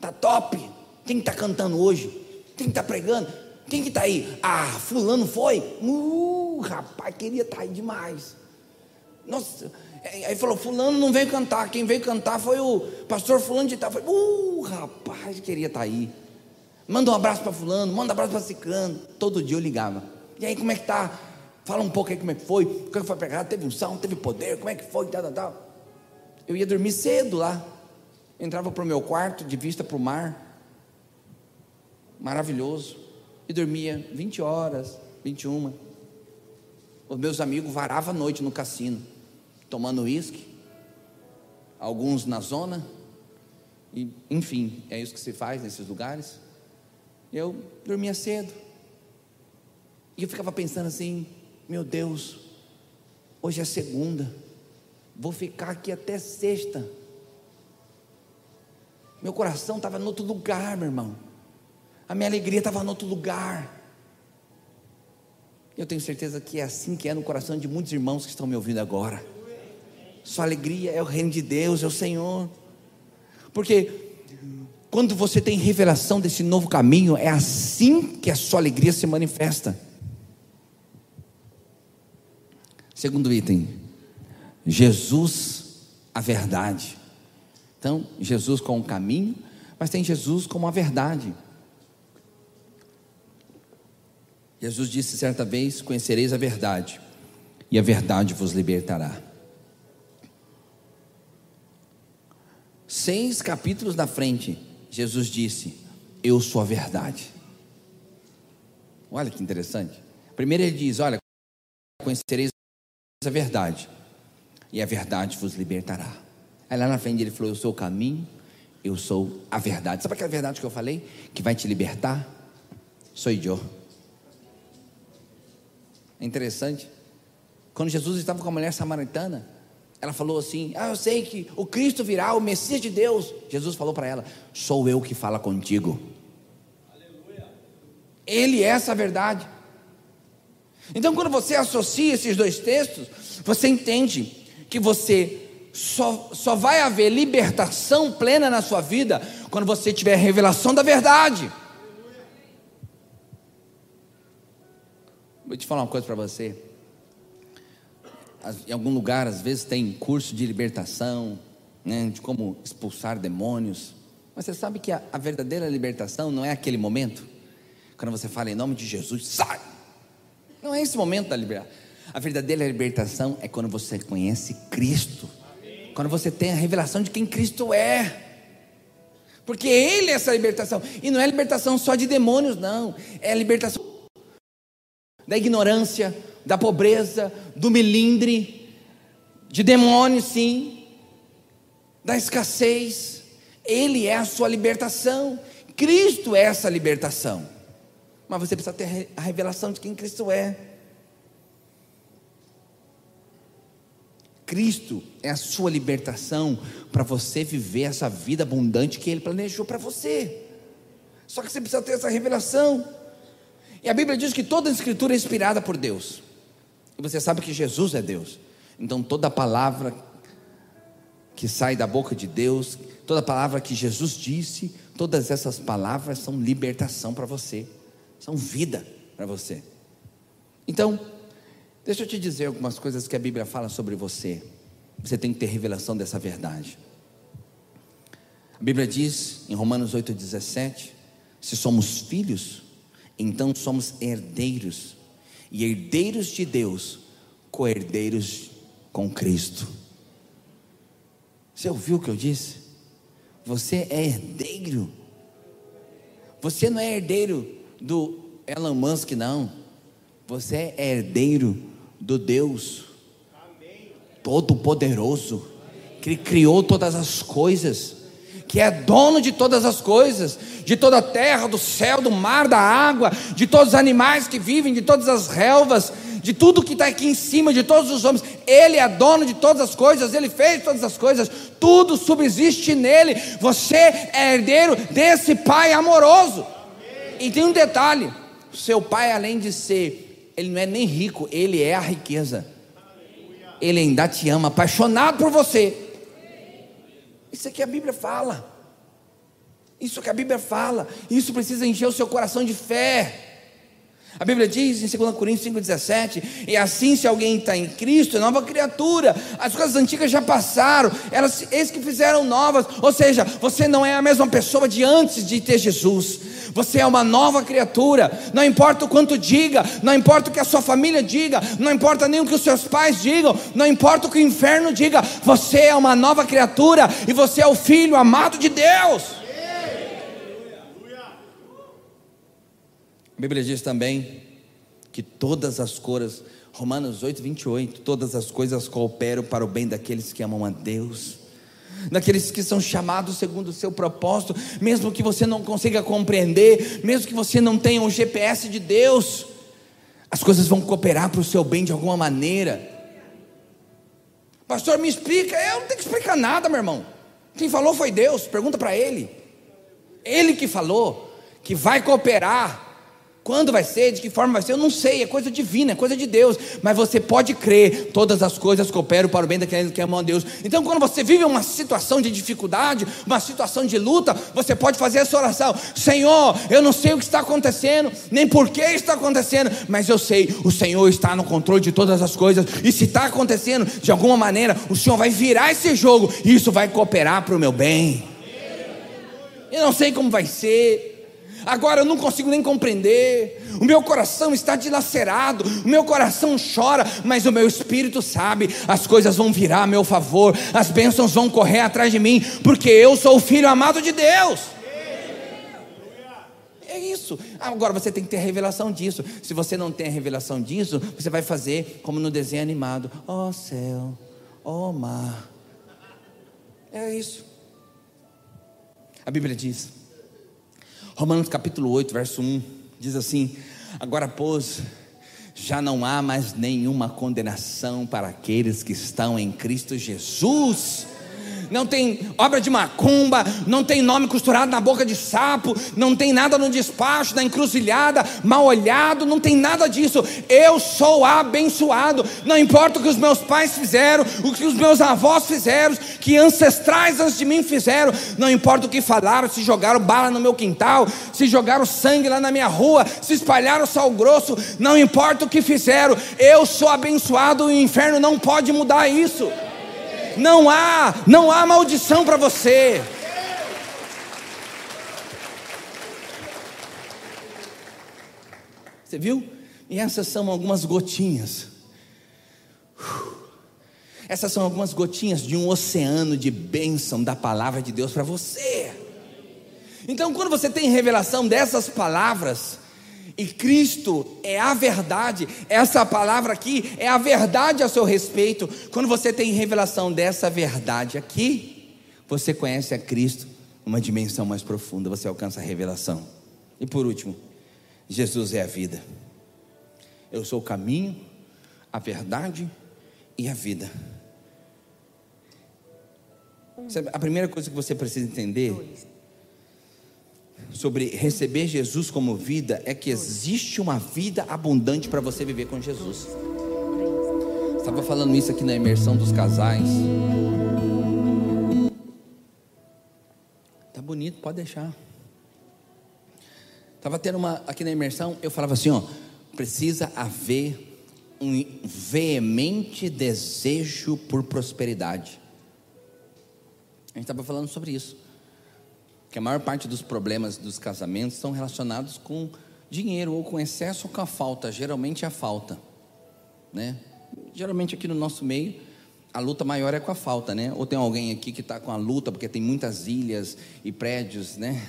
Tá top? Quem está cantando hoje? Quem está pregando? Quem que está aí? Ah, fulano foi? Uh, rapaz, queria estar tá aí demais. Nossa, Aí falou: Fulano não veio cantar. Quem veio cantar foi o pastor Fulano de Tal. Falei: Uh, rapaz, queria estar tá aí. Manda um abraço para Fulano, manda um abraço para Ciclano. Todo dia eu ligava. E aí, como é que tá? Fala um pouco aí como é que foi. Como é que foi pregado? Teve unção, teve poder, como é que foi? Tal, tal, tal. Eu ia dormir cedo lá. Entrava para o meu quarto, de vista para o mar. Maravilhoso. E dormia 20 horas, 21. Os meus amigos varavam a noite no cassino tomando uísque, alguns na zona, e, enfim, é isso que se faz nesses lugares. Eu dormia cedo, e eu ficava pensando assim: meu Deus, hoje é segunda, vou ficar aqui até sexta. Meu coração estava em outro lugar, meu irmão. A minha alegria estava em outro lugar. Eu tenho certeza que é assim que é no coração de muitos irmãos que estão me ouvindo agora. Sua alegria é o reino de Deus, é o Senhor. Porque quando você tem revelação desse novo caminho, é assim que a sua alegria se manifesta. Segundo item, Jesus, a verdade. Então, Jesus como o caminho, mas tem Jesus como a verdade. Jesus disse certa vez: Conhecereis a verdade, e a verdade vos libertará. Seis capítulos na frente, Jesus disse: Eu sou a verdade. Olha que interessante. Primeiro ele diz: Olha, conhecereis a verdade, e a verdade vos libertará. Aí lá na frente ele falou: Eu sou o caminho, eu sou a verdade. Sabe aquela verdade que eu falei? Que vai te libertar? Sou eu. É interessante. Quando Jesus estava com a mulher samaritana, ela falou assim: Ah, eu sei que o Cristo virá, o Messias de Deus. Jesus falou para ela: Sou eu que fala contigo. Aleluia. Ele é essa verdade. Então, quando você associa esses dois textos, você entende que você só, só vai haver libertação plena na sua vida quando você tiver a revelação da verdade. Vou te falar uma coisa para você. Em algum lugar, às vezes, tem curso de libertação, né, de como expulsar demônios. Mas você sabe que a, a verdadeira libertação não é aquele momento, quando você fala em nome de Jesus, sai. Não é esse momento da liberação. A verdadeira libertação é quando você conhece Cristo, quando você tem a revelação de quem Cristo é. Porque Ele é essa libertação. E não é libertação só de demônios, não. É a libertação da ignorância, da pobreza, do melindre, de demônios, sim, da escassez. Ele é a sua libertação. Cristo é essa libertação. Mas você precisa ter a revelação de quem Cristo é. Cristo é a sua libertação para você viver essa vida abundante que Ele planejou para você. Só que você precisa ter essa revelação. E a Bíblia diz que toda a Escritura é inspirada por Deus. E você sabe que Jesus é Deus. Então toda palavra que sai da boca de Deus, toda palavra que Jesus disse, todas essas palavras são libertação para você, são vida para você. Então, Deixa eu te dizer algumas coisas que a Bíblia fala sobre você. Você tem que ter revelação dessa verdade. A Bíblia diz em Romanos 8,17: se somos filhos, então somos herdeiros, e herdeiros de Deus, co-herdeiros com Cristo. Você ouviu o que eu disse? Você é herdeiro. Você não é herdeiro do Elon Musk, não. Você é herdeiro do Deus Todo-Poderoso, que criou todas as coisas, que é dono de todas as coisas, de toda a terra, do céu, do mar, da água, de todos os animais que vivem, de todas as relvas, de tudo que está aqui em cima, de todos os homens. Ele é dono de todas as coisas, ele fez todas as coisas, tudo subsiste nele. Você é herdeiro desse Pai amoroso. E tem um detalhe: seu pai, além de ser ele não é nem rico, ele é a riqueza. Ele ainda te ama, apaixonado por você. Isso é que a Bíblia fala. Isso que a Bíblia fala. Isso precisa encher o seu coração de fé. A Bíblia diz em 2 Coríntios 5,17: E assim, se alguém está em Cristo, é nova criatura. As coisas antigas já passaram, elas, eles que fizeram novas. Ou seja, você não é a mesma pessoa de antes de ter Jesus. Você é uma nova criatura. Não importa o quanto diga, não importa o que a sua família diga, não importa nem o que os seus pais digam, não importa o que o inferno diga. Você é uma nova criatura e você é o filho amado de Deus. A Bíblia diz também que todas as coisas, Romanos 8, 28, todas as coisas cooperam para o bem daqueles que amam a Deus daqueles que são chamados segundo o seu propósito, mesmo que você não consiga compreender, mesmo que você não tenha um GPS de Deus, as coisas vão cooperar para o seu bem de alguma maneira. Pastor, me explica. Eu não tenho que explicar nada, meu irmão. Quem falou foi Deus, pergunta para Ele. Ele que falou que vai cooperar quando vai ser, de que forma vai ser, eu não sei, é coisa divina, é coisa de Deus. Mas você pode crer, todas as coisas cooperam para o bem daqueles que amam a Deus. Então, quando você vive uma situação de dificuldade, uma situação de luta, você pode fazer essa oração: Senhor, eu não sei o que está acontecendo, nem por que está acontecendo, mas eu sei, o Senhor está no controle de todas as coisas. E se está acontecendo, de alguma maneira, o Senhor vai virar esse jogo, e isso vai cooperar para o meu bem. Eu não sei como vai ser, agora eu não consigo nem compreender, o meu coração está dilacerado, o meu coração chora, mas o meu espírito sabe, as coisas vão virar a meu favor, as bênçãos vão correr atrás de mim, porque eu sou o filho amado de Deus. É isso. Agora você tem que ter a revelação disso. Se você não tem a revelação disso, você vai fazer como no desenho animado: ó oh, céu, ó oh, mar. É isso. A Bíblia diz Romanos capítulo 8, verso 1 diz assim: Agora, pois, já não há mais nenhuma condenação para aqueles que estão em Cristo Jesus. Não tem obra de macumba, não tem nome costurado na boca de sapo, não tem nada no despacho, na encruzilhada, mal olhado, não tem nada disso. Eu sou abençoado. Não importa o que os meus pais fizeram, o que os meus avós fizeram, que ancestrais antes de mim fizeram, não importa o que falaram, se jogaram bala no meu quintal, se jogaram sangue lá na minha rua, se espalharam sal grosso, não importa o que fizeram, eu sou abençoado, o inferno não pode mudar isso. Não há, não há maldição para você. Você viu? E essas são algumas gotinhas. Essas são algumas gotinhas de um oceano de bênção da palavra de Deus para você. Então, quando você tem revelação dessas palavras, e Cristo é a verdade, essa palavra aqui é a verdade a seu respeito. Quando você tem revelação dessa verdade aqui, você conhece a Cristo uma dimensão mais profunda, você alcança a revelação. E por último, Jesus é a vida. Eu sou o caminho, a verdade e a vida. A primeira coisa que você precisa entender sobre receber Jesus como vida é que existe uma vida abundante para você viver com Jesus. Estava falando isso aqui na imersão dos casais. Tá bonito, pode deixar. Estava tendo uma aqui na imersão, eu falava assim, ó, precisa haver um veemente desejo por prosperidade. A gente estava falando sobre isso que a maior parte dos problemas dos casamentos estão relacionados com dinheiro, ou com excesso ou com a falta, geralmente a falta, né? Geralmente aqui no nosso meio, a luta maior é com a falta, né? Ou tem alguém aqui que está com a luta porque tem muitas ilhas e prédios, né?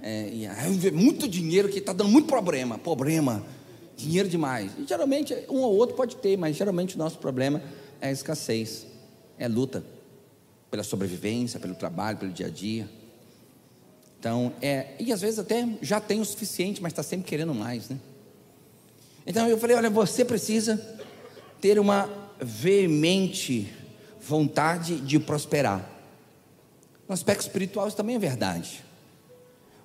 É, e é muito dinheiro que está dando muito problema, problema, dinheiro demais. E geralmente um ou outro pode ter, mas geralmente o nosso problema é a escassez, é a luta pela sobrevivência, pelo trabalho, pelo dia a dia. Então, é, e às vezes até já tem o suficiente, mas está sempre querendo mais, né? Então eu falei: olha, você precisa ter uma veemente vontade de prosperar. No aspecto espiritual, isso também é verdade.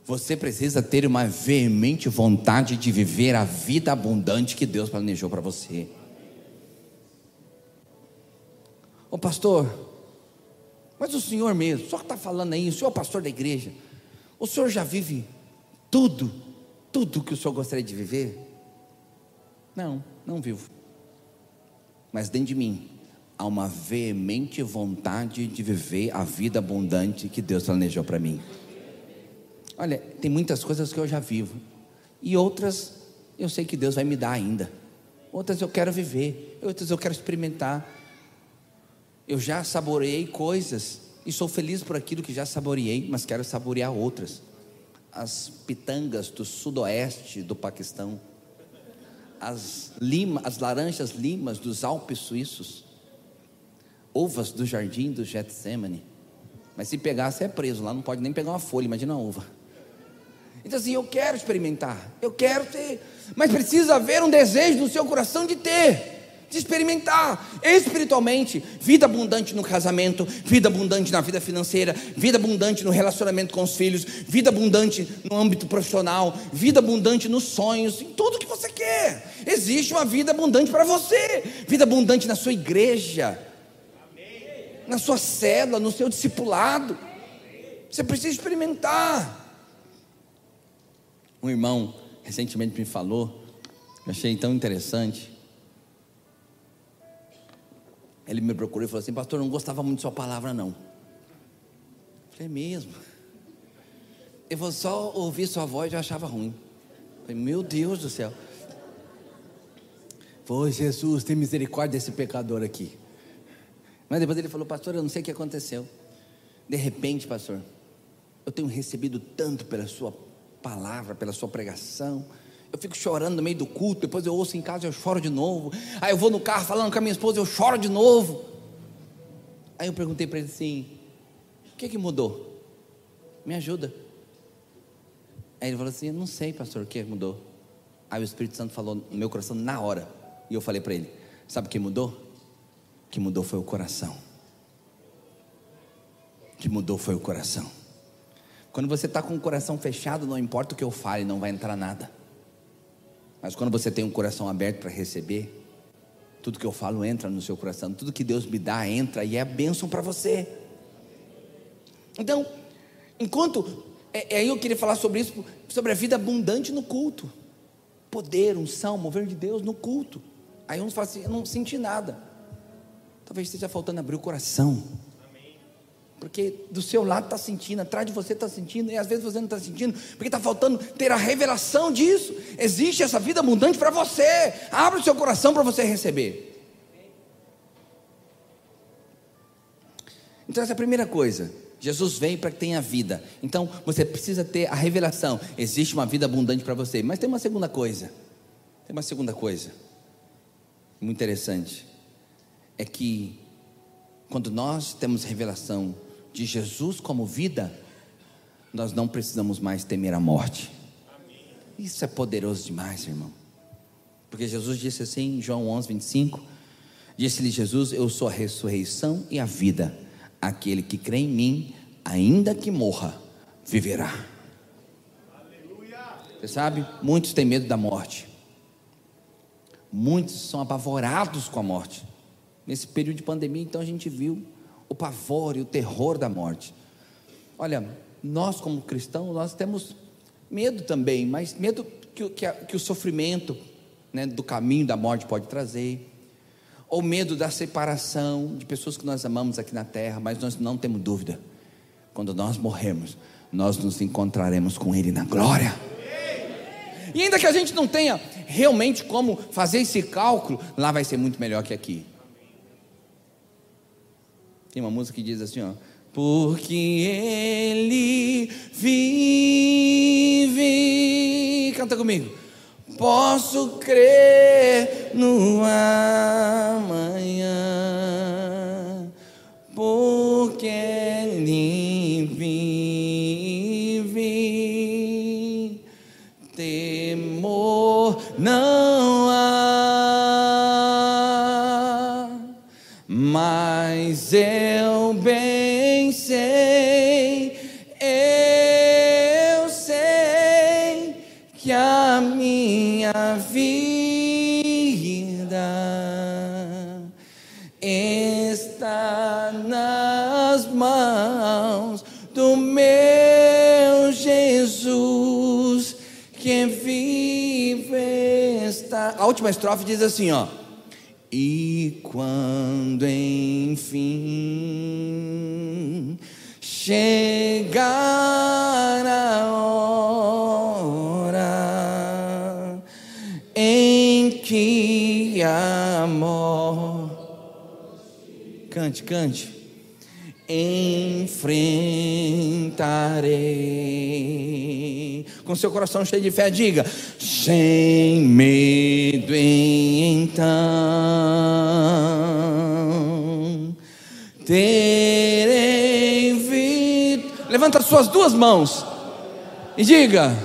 Você precisa ter uma veemente vontade de viver a vida abundante que Deus planejou para você. Ô pastor, mas o senhor mesmo, o senhor está falando aí, o senhor é o pastor da igreja. O senhor já vive tudo, tudo que o senhor gostaria de viver? Não, não vivo. Mas dentro de mim há uma veemente vontade de viver a vida abundante que Deus planejou para mim. Olha, tem muitas coisas que eu já vivo, e outras eu sei que Deus vai me dar ainda. Outras eu quero viver, outras eu quero experimentar. Eu já saboreei coisas e sou feliz por aquilo que já saboreei, mas quero saborear outras. As pitangas do sudoeste do Paquistão, as, lima, as laranjas limas dos Alpes suíços, uvas do jardim do Getsemane. Mas se pegar, você é preso lá, não pode nem pegar uma folha, imagina uma uva. Então assim, eu quero experimentar, eu quero ter, mas precisa haver um desejo no seu coração de ter de experimentar espiritualmente vida abundante no casamento, vida abundante na vida financeira, vida abundante no relacionamento com os filhos, vida abundante no âmbito profissional, vida abundante nos sonhos, em tudo que você quer. Existe uma vida abundante para você, vida abundante na sua igreja, na sua célula, no seu discipulado. Você precisa experimentar. Um irmão recentemente me falou, eu achei tão interessante ele me procurou e falou assim: Pastor, não gostava muito de sua palavra, não. Eu falei: É mesmo. Eu vou só ouvir sua voz eu achava ruim. Eu falei: Meu Deus do céu. Foi Jesus, tem misericórdia desse pecador aqui. Mas depois ele falou: Pastor, eu não sei o que aconteceu. De repente, pastor, eu tenho recebido tanto pela sua palavra, pela sua pregação eu fico chorando no meio do culto, depois eu ouço em casa, eu choro de novo. Aí eu vou no carro falando com a minha esposa, eu choro de novo. Aí eu perguntei para ele assim: o que que mudou? Me ajuda. Aí ele falou assim: não sei, pastor, o que mudou? Aí o Espírito Santo falou no meu coração na hora. E eu falei para ele: sabe o que mudou? O que mudou foi o coração. que mudou foi o coração. Quando você está com o coração fechado, não importa o que eu fale, não vai entrar nada. Mas quando você tem um coração aberto para receber, tudo que eu falo entra no seu coração, tudo que Deus me dá entra e é bênção para você. Então, enquanto. É, é, eu queria falar sobre isso, sobre a vida abundante no culto. Poder, unção, mover de Deus no culto. Aí uns falam assim: eu não senti nada. Talvez esteja faltando abrir o coração. Porque do seu lado está sentindo, atrás de você está sentindo, e às vezes você não está sentindo, porque está faltando ter a revelação disso. Existe essa vida abundante para você. Abra o seu coração para você receber. Então, essa é a primeira coisa. Jesus veio para que tenha vida. Então, você precisa ter a revelação. Existe uma vida abundante para você. Mas tem uma segunda coisa. Tem uma segunda coisa. Muito interessante. É que quando nós temos revelação de Jesus como vida, nós não precisamos mais temer a morte. Isso é poderoso demais, irmão. Porque Jesus disse assim em João 11, 25: Disse-lhe Jesus: Eu sou a ressurreição e a vida. Aquele que crê em mim, ainda que morra, viverá. Você sabe, muitos têm medo da morte. Muitos são apavorados com a morte. Nesse período de pandemia, então a gente viu o pavor e o terror da morte. Olha, nós como cristãos, nós temos medo também, mas medo que, que, que o sofrimento né, do caminho da morte pode trazer, ou medo da separação de pessoas que nós amamos aqui na terra, mas nós não temos dúvida, quando nós morrermos, nós nos encontraremos com Ele na glória. E ainda que a gente não tenha realmente como fazer esse cálculo, lá vai ser muito melhor que aqui. Tem uma música que diz assim, ó. Porque ele vive. Canta comigo. Posso crer no amanhã. Última estrofe diz assim, ó. E quando enfim chegar a hora em que amor cante, cante enfrentarei. Com seu coração cheio de fé, diga: sem medo então terei vida. Levanta suas duas mãos e diga: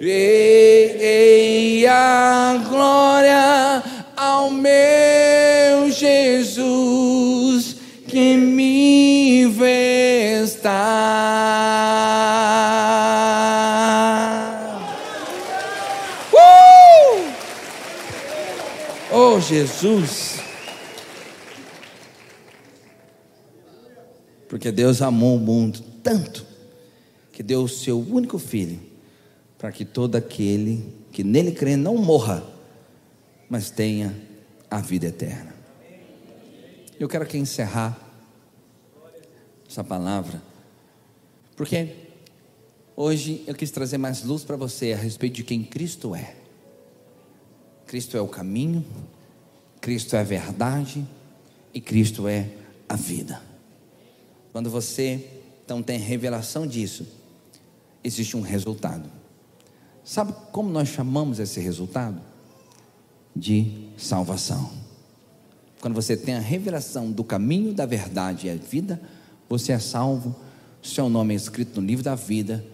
Ei, a glória ao meu Jesus que me vê Jesus. Porque Deus amou o mundo tanto que deu o seu único filho para que todo aquele que nele crê não morra, mas tenha a vida eterna. Eu quero aqui encerrar essa palavra, porque hoje eu quis trazer mais luz para você a respeito de quem Cristo é. Cristo é o caminho, Cristo é a verdade e Cristo é a vida. Quando você então tem revelação disso, existe um resultado. Sabe como nós chamamos esse resultado? De salvação. Quando você tem a revelação do caminho, da verdade e a vida, você é salvo, seu nome é escrito no livro da vida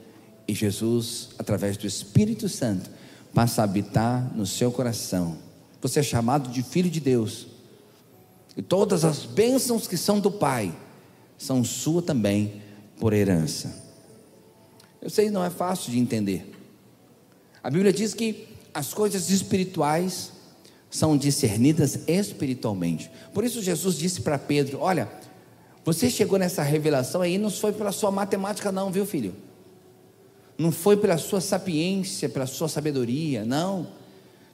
e Jesus, através do Espírito Santo, passa a habitar no seu coração você é chamado de filho de Deus. E todas as bênçãos que são do Pai são sua também por herança. Eu sei, não é fácil de entender. A Bíblia diz que as coisas espirituais são discernidas espiritualmente. Por isso Jesus disse para Pedro: Olha, você chegou nessa revelação aí, não foi pela sua matemática, não, viu, filho? Não foi pela sua sapiência, pela sua sabedoria, não.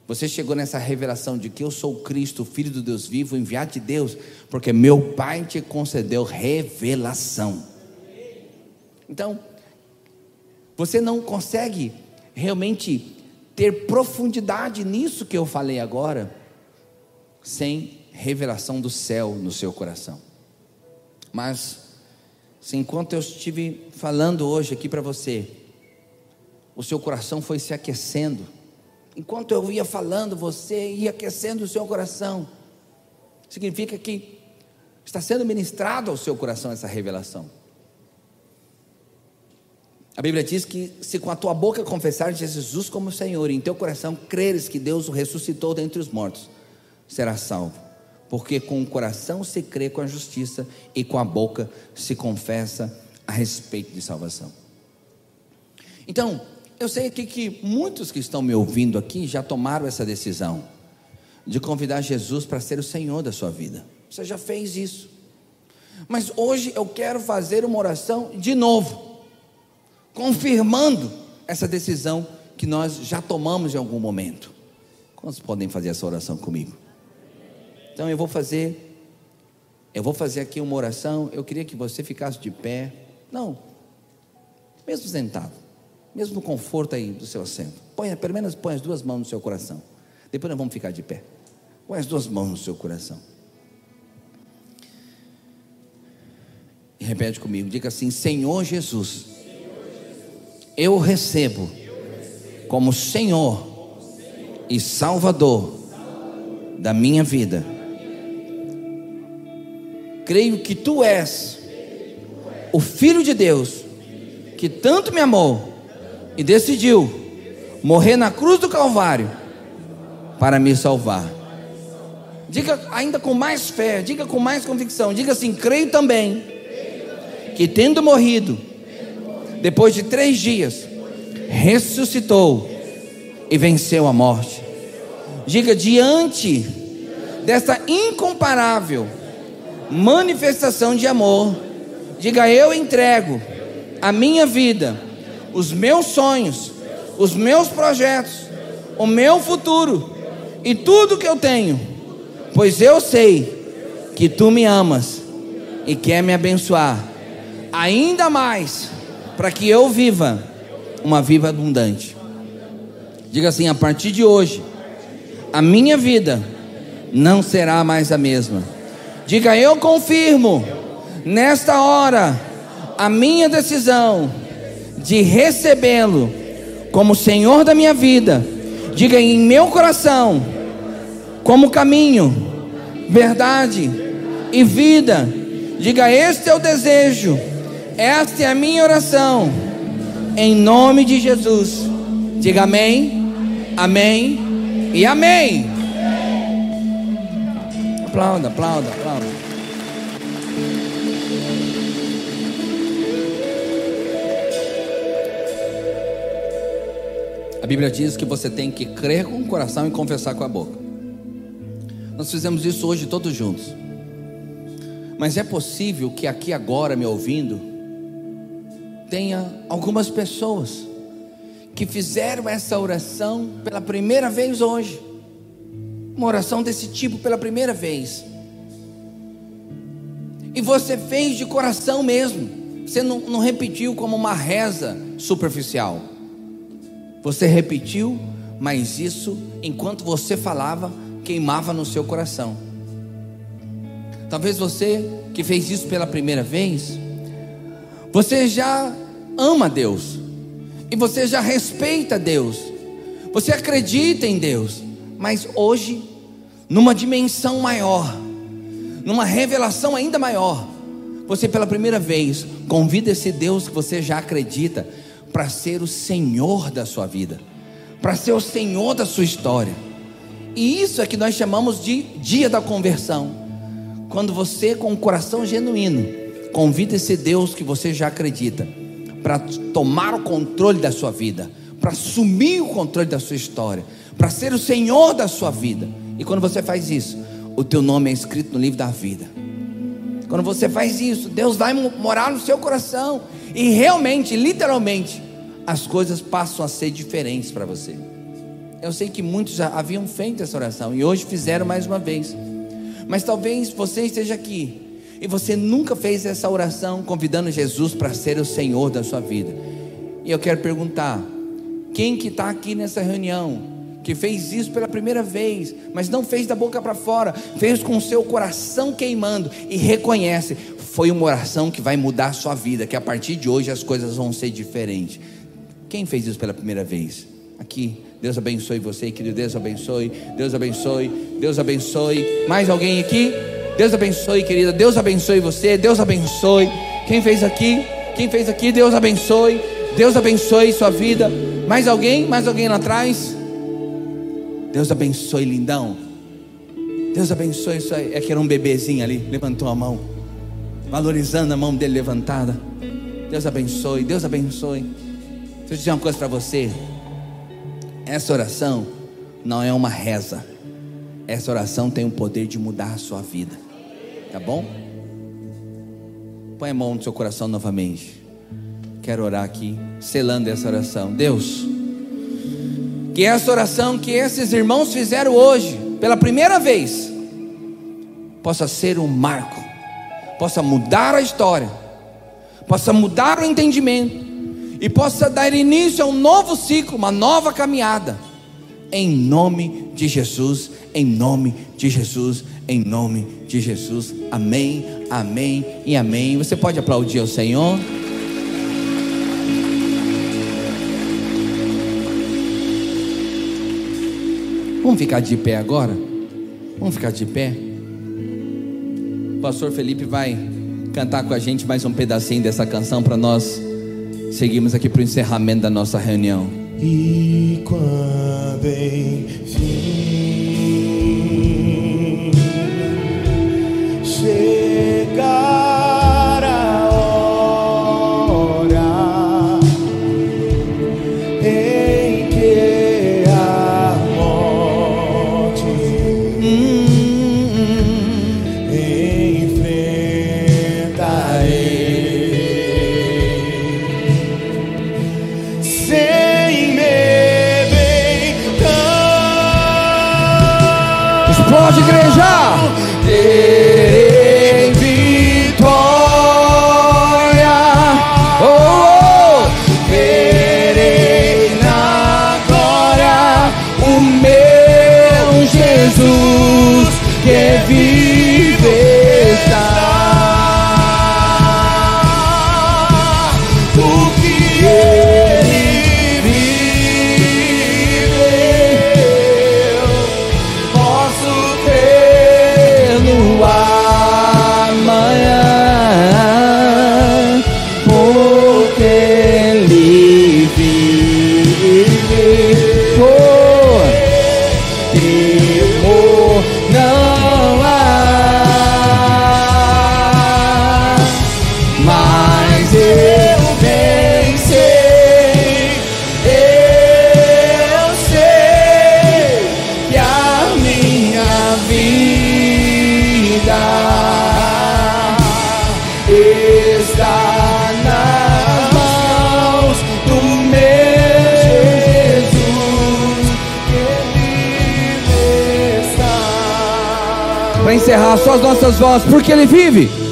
Você chegou nessa revelação de que eu sou Cristo, Filho do Deus vivo, enviado de Deus, porque meu Pai te concedeu revelação. Então, você não consegue realmente ter profundidade nisso que eu falei agora, sem revelação do céu no seu coração. Mas, se enquanto eu estive falando hoje aqui para você, o seu coração foi se aquecendo, enquanto eu ia falando, você ia aquecendo o seu coração, significa que está sendo ministrado ao seu coração essa revelação. A Bíblia diz que se com a tua boca confessares Jesus como Senhor e em teu coração creres que Deus o ressuscitou dentre os mortos, serás salvo. Porque com o coração se crê com a justiça e com a boca se confessa a respeito de salvação. Então, eu sei aqui que muitos que estão me ouvindo aqui já tomaram essa decisão de convidar Jesus para ser o Senhor da sua vida. Você já fez isso. Mas hoje eu quero fazer uma oração de novo confirmando essa decisão que nós já tomamos em algum momento. Quantos podem fazer essa oração comigo? Então eu vou fazer, eu vou fazer aqui uma oração. Eu queria que você ficasse de pé, não, mesmo sentado, mesmo no conforto aí do seu assento. Põe, pelo menos põe as duas mãos no seu coração. Depois nós vamos ficar de pé. Põe as duas mãos no seu coração. E repete comigo, diga assim: Senhor Jesus eu recebo como Senhor e Salvador da minha vida. Creio que tu és o Filho de Deus que tanto me amou e decidiu morrer na cruz do Calvário para me salvar. Diga ainda com mais fé, diga com mais convicção, diga assim: creio também que tendo morrido depois de três dias, ressuscitou e venceu a morte. Diga, diante dessa incomparável manifestação de amor, diga: Eu entrego a minha vida, os meus sonhos, os meus projetos, o meu futuro e tudo que eu tenho, pois eu sei que tu me amas e quer me abençoar ainda mais para que eu viva uma vida abundante. Diga assim: a partir de hoje, a minha vida não será mais a mesma. Diga: eu confirmo nesta hora a minha decisão de recebê-lo como Senhor da minha vida. Diga em meu coração, como caminho, verdade e vida. Diga: este é o desejo esta é a minha oração. Em nome de Jesus. Diga amém, amém e amém. Aplauda, aplauda, aplauda. Bíblia diz que você tem que crer com o coração e confessar com a boca. Nós fizemos isso hoje todos juntos. Mas é possível que aqui agora, me ouvindo, tenha algumas pessoas que fizeram essa oração pela primeira vez hoje. Uma oração desse tipo pela primeira vez. E você fez de coração mesmo. Você não, não repetiu como uma reza superficial. Você repetiu, mas isso, enquanto você falava, queimava no seu coração. Talvez você que fez isso pela primeira vez, você já ama Deus. E você já respeita Deus. Você acredita em Deus. Mas hoje, numa dimensão maior, numa revelação ainda maior, você pela primeira vez convida esse Deus que você já acredita para ser o Senhor da sua vida, para ser o Senhor da sua história. E isso é que nós chamamos de dia da conversão. Quando você, com o coração genuíno, convida esse Deus que você já acredita para tomar o controle da sua vida, para assumir o controle da sua história, para ser o Senhor da sua vida. E quando você faz isso, o teu nome é escrito no livro da vida. Quando você faz isso, Deus vai morar no seu coração e realmente, literalmente, as coisas passam a ser diferentes para você. Eu sei que muitos já haviam feito essa oração e hoje fizeram mais uma vez. Mas talvez você esteja aqui e você nunca fez essa oração convidando Jesus para ser o Senhor da sua vida. E eu quero perguntar: quem que está aqui nessa reunião que fez isso pela primeira vez, mas não fez da boca para fora, fez com o seu coração queimando e reconhece, foi uma oração que vai mudar a sua vida, que a partir de hoje as coisas vão ser diferentes. Quem fez isso pela primeira vez? Aqui, Deus abençoe você, querido. Deus abençoe, Deus abençoe, Deus abençoe. Mais alguém aqui? Deus abençoe, querida. Deus abençoe você, Deus abençoe. Quem fez aqui? Quem fez aqui? Deus abençoe. Deus abençoe sua vida. Mais alguém? Mais alguém lá atrás? Deus abençoe, lindão. Deus abençoe isso. É que era um bebezinho ali, levantou a mão, valorizando a mão dele levantada. Deus abençoe, Deus abençoe. Deixa eu dizer uma coisa para você. Essa oração não é uma reza. Essa oração tem o poder de mudar a sua vida. Tá bom? Põe a mão no seu coração novamente. Quero orar aqui, selando essa oração. Deus, que essa oração que esses irmãos fizeram hoje, pela primeira vez, possa ser um marco, possa mudar a história, possa mudar o entendimento e possa dar início a um novo ciclo, uma nova caminhada. Em nome de Jesus, em nome de Jesus, em nome de Jesus. Amém, amém e amém. Você pode aplaudir ao Senhor? Vamos ficar de pé agora? Vamos ficar de pé? O pastor Felipe vai cantar com a gente mais um pedacinho dessa canção para nós seguimos aqui para o encerramento da nossa reunião. E quando enfim chegar vozes, porque Ele vive.